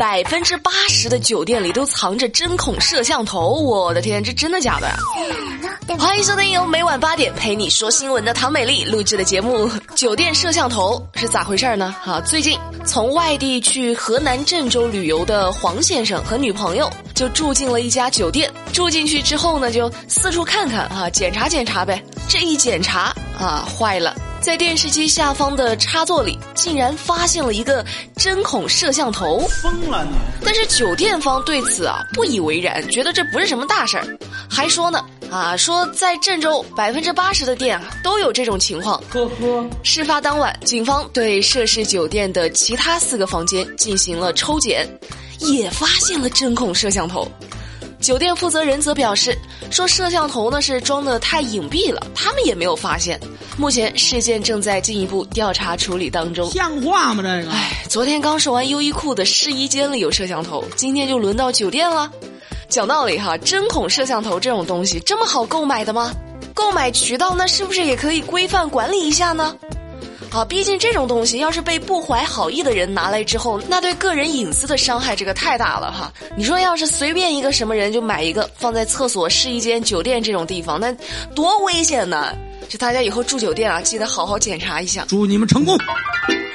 百分之八十的酒店里都藏着针孔摄像头，我的天，这真的假的呀？欢迎收听由每晚八点陪你说新闻的唐美丽录制的节目《酒店摄像头》是咋回事呢？哈，最近从外地去河南郑州旅游的黄先生和女朋友就住进了一家酒店，住进去之后呢，就四处看看啊，检查检查呗。这一检查啊，坏了。在电视机下方的插座里，竟然发现了一个针孔摄像头。疯了你！但是酒店方对此啊不以为然，觉得这不是什么大事儿，还说呢啊说在郑州百分之八十的店啊都有这种情况。呵呵。事发当晚，警方对涉事酒店的其他四个房间进行了抽检，也发现了针孔摄像头。酒店负责人则表示，说摄像头呢是装的太隐蔽了，他们也没有发现。目前事件正在进一步调查处理当中。像话吗？这个？哎，昨天刚说完优衣库的试衣间里有摄像头，今天就轮到酒店了。讲道理哈，针孔摄像头这种东西这么好购买的吗？购买渠道那是不是也可以规范管理一下呢？啊，毕竟这种东西要是被不怀好意的人拿来之后，那对个人隐私的伤害这个太大了哈。你说要是随便一个什么人就买一个放在厕所、试衣间、酒店这种地方，那多危险呢！就大家以后住酒店啊，记得好好检查一下。祝你们成功。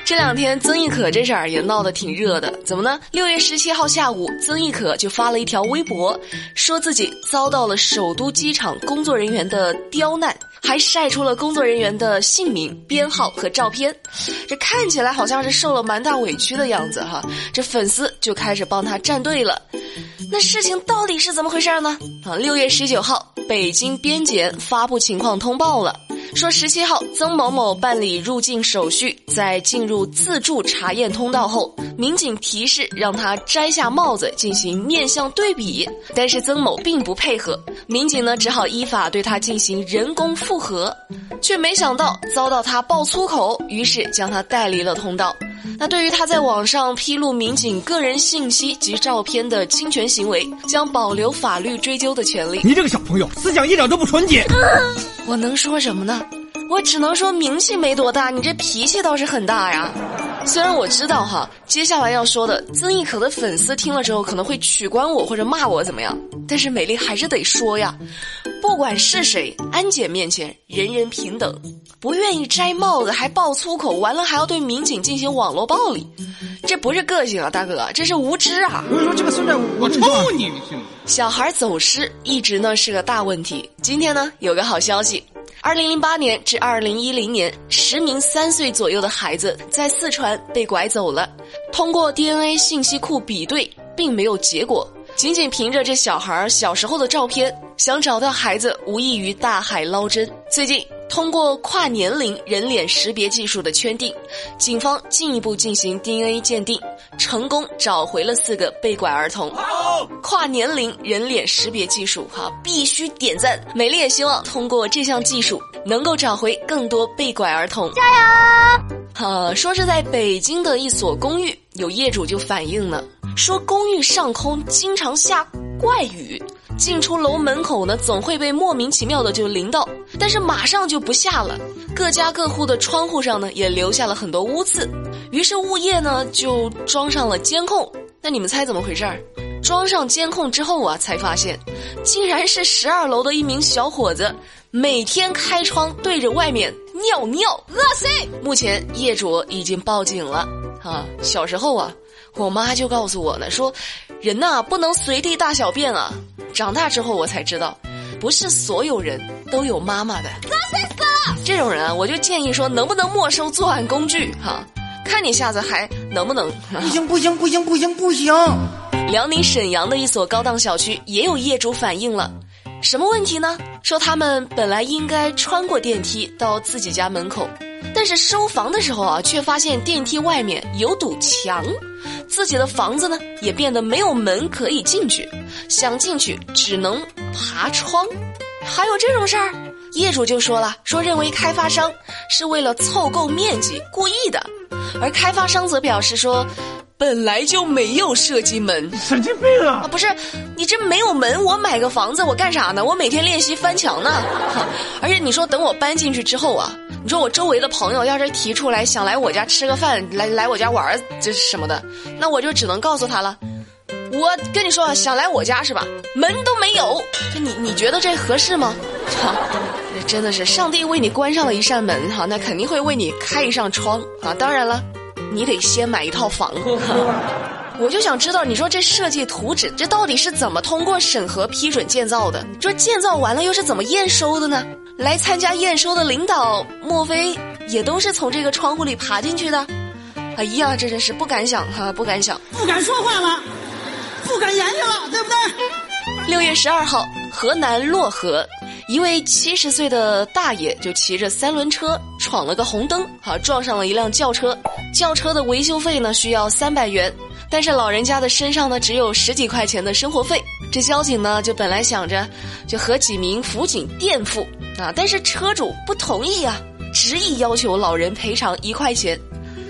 这两天曾轶可这事儿也闹得挺热的，怎么呢？六月十七号下午，曾轶可就发了一条微博，说自己遭到了首都机场工作人员的刁难，还晒出了工作人员的姓名、编号和照片，这看起来好像是受了蛮大委屈的样子哈。这粉丝就开始帮他站队了，那事情到底是怎么回事呢？啊，六月十九号，北京边检发布情况通报了。说十七号，曾某某办理入境手续，在进入自助查验通道后，民警提示让他摘下帽子进行面相对比，但是曾某并不配合，民警呢只好依法对他进行人工复核，却没想到遭到他爆粗口，于是将他带离了通道。那对于他在网上披露民警个人信息及照片的侵权行为，将保留法律追究的权利。你这个小朋友思想一点都不纯洁。我能说什么呢？我只能说名气没多大，你这脾气倒是很大呀。虽然我知道哈，接下来要说的曾轶可的粉丝听了之后可能会取关我或者骂我怎么样，但是美丽还是得说呀。不管是谁，安检面前人人平等，不愿意摘帽子还爆粗口，完了还要对民警进行网络暴力，这不是个性啊，大哥，这是无知啊！我说这个孙子，我抽你！小孩走失一直呢是个大问题，今天呢有个好消息。二零零八年至二零一零年，十名三岁左右的孩子在四川被拐走了。通过 DNA 信息库比对，并没有结果。仅仅凭着这小孩小时候的照片，想找到孩子，无异于大海捞针。最近。通过跨年龄人脸识别技术的圈定，警方进一步进行 DNA 鉴定，成功找回了四个被拐儿童。跨年龄人脸识别技术，哈，必须点赞！美丽也希望通过这项技术，能够找回更多被拐儿童。加油！哈，说是在北京的一所公寓，有业主就反映了，说公寓上空经常下怪雨。进出楼门口呢，总会被莫名其妙的就淋到，但是马上就不下了。各家各户的窗户上呢，也留下了很多污渍。于是物业呢就装上了监控。那你们猜怎么回事儿？装上监控之后啊，才发现，竟然是十二楼的一名小伙子每天开窗对着外面尿尿，恶心。目前业主已经报警了。啊，小时候啊，我妈就告诉我呢，说，人呐不能随地大小便啊。长大之后我才知道，不是所有人都有妈妈的。这种人啊，我就建议说，能不能没收作案工具？哈，看你下次还能不能？不行不行不行不行不行！辽宁沈阳的一所高档小区也有业主反映了，什么问题呢？说他们本来应该穿过电梯到自己家门口，但是收房的时候啊，却发现电梯外面有堵墙。自己的房子呢，也变得没有门可以进去，想进去只能爬窗，还有这种事儿？业主就说了，说认为开发商是为了凑够面积故意的，而开发商则表示说，本来就没有设计门。神经病啊！啊，不是，你这没有门，我买个房子我干啥呢？我每天练习翻墙呢。而且你说等我搬进去之后啊，你说我周围的朋友要是提出来想来我家吃个饭，来来我家玩儿，这是什么的，那我就只能告诉他了。我跟你说，想来我家是吧？门都没有，这你你觉得这合适吗？哈，这真的是上帝为你关上了一扇门哈，那肯定会为你开一扇窗啊。当然了，你得先买一套房子。我就想知道，你说这设计图纸这到底是怎么通过审核批准建造的？这建造完了又是怎么验收的呢？来参加验收的领导，莫非也都是从这个窗户里爬进去的？哎呀，这真是不敢想哈，不敢想，不敢说话了，不敢言语了，对不对？六月十二号，河南漯河，一位七十岁的大爷就骑着三轮车闯了个红灯，啊，撞上了一辆轿车。轿车的维修费呢需要三百元，但是老人家的身上呢只有十几块钱的生活费。这交警呢就本来想着就和几名辅警垫付啊，但是车主不同意啊，执意要求老人赔偿一块钱，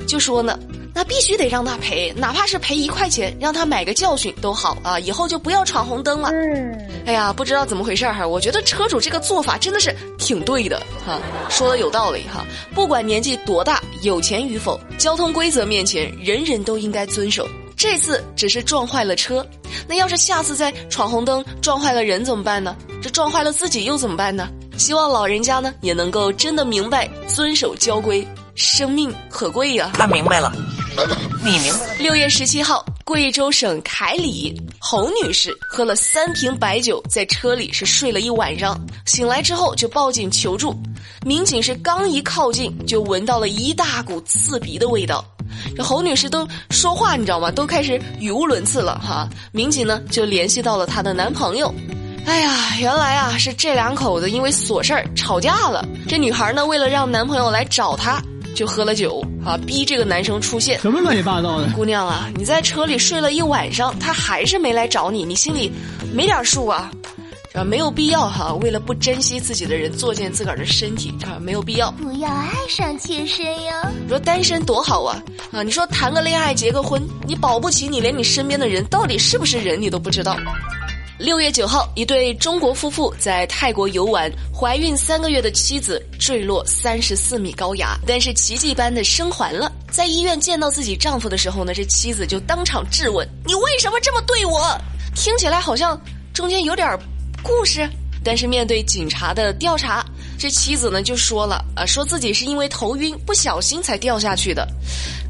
就说呢。那必须得让他赔，哪怕是赔一块钱，让他买个教训都好啊！以后就不要闯红灯了。嗯哎呀，不知道怎么回事哈，我觉得车主这个做法真的是挺对的哈，说的有道理哈。不管年纪多大，有钱与否，交通规则面前，人人都应该遵守。这次只是撞坏了车，那要是下次再闯红灯撞坏了人怎么办呢？这撞坏了自己又怎么办呢？希望老人家呢也能够真的明白遵守交规，生命可贵呀。他明白了。你明白。六月十七号，贵州省凯里侯女士喝了三瓶白酒，在车里是睡了一晚上，醒来之后就报警求助。民警是刚一靠近，就闻到了一大股刺鼻的味道。这侯女士都说话，你知道吗？都开始语无伦次了哈。民警呢就联系到了她的男朋友。哎呀，原来啊是这两口子因为琐事儿吵架了。这女孩呢为了让男朋友来找她。就喝了酒啊，逼这个男生出现。什么乱七八糟的？姑娘啊，你在车里睡了一晚上，他还是没来找你，你心里没点数啊？啊，没有必要哈，为了不珍惜自己的人作践自个儿的身体啊，没有必要。不要爱上妾身哟。你说单身多好啊啊！你说谈个恋爱结个婚，你保不齐你连你身边的人到底是不是人你都不知道。六月九号，一对中国夫妇在泰国游玩，怀孕三个月的妻子坠落三十四米高崖，但是奇迹般的生还了。在医院见到自己丈夫的时候呢，这妻子就当场质问：“你为什么这么对我？”听起来好像中间有点故事，但是面对警察的调查。这妻子呢就说了啊，说自己是因为头晕不小心才掉下去的，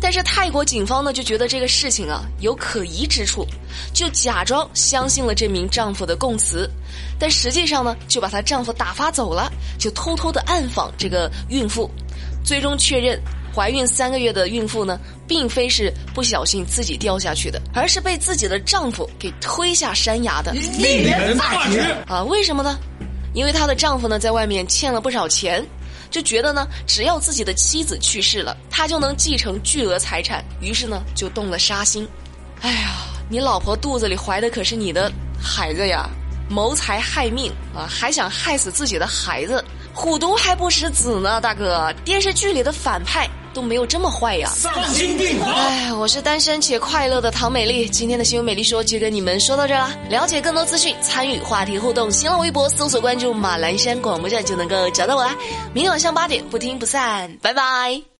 但是泰国警方呢就觉得这个事情啊有可疑之处，就假装相信了这名丈夫的供词，但实际上呢就把她丈夫打发走了，就偷偷的暗访这个孕妇，最终确认怀孕三个月的孕妇呢并非是不小心自己掉下去的，而是被自己的丈夫给推下山崖的。令人发指啊！为什么呢？因为她的丈夫呢，在外面欠了不少钱，就觉得呢，只要自己的妻子去世了，他就能继承巨额财产，于是呢，就动了杀心。哎呀，你老婆肚子里怀的可是你的孩子呀，谋财害命啊，还想害死自己的孩子，虎毒还不食子呢，大哥，电视剧里的反派。都没有这么坏呀！丧心病狂！哎，我是单身且快乐的唐美丽。今天的新闻美丽说就跟你们说到这了。了解更多资讯，参与话题互动，新浪微博搜索关注马栏山广播站就能够找到我啦。明天晚上八点不听不散，拜拜。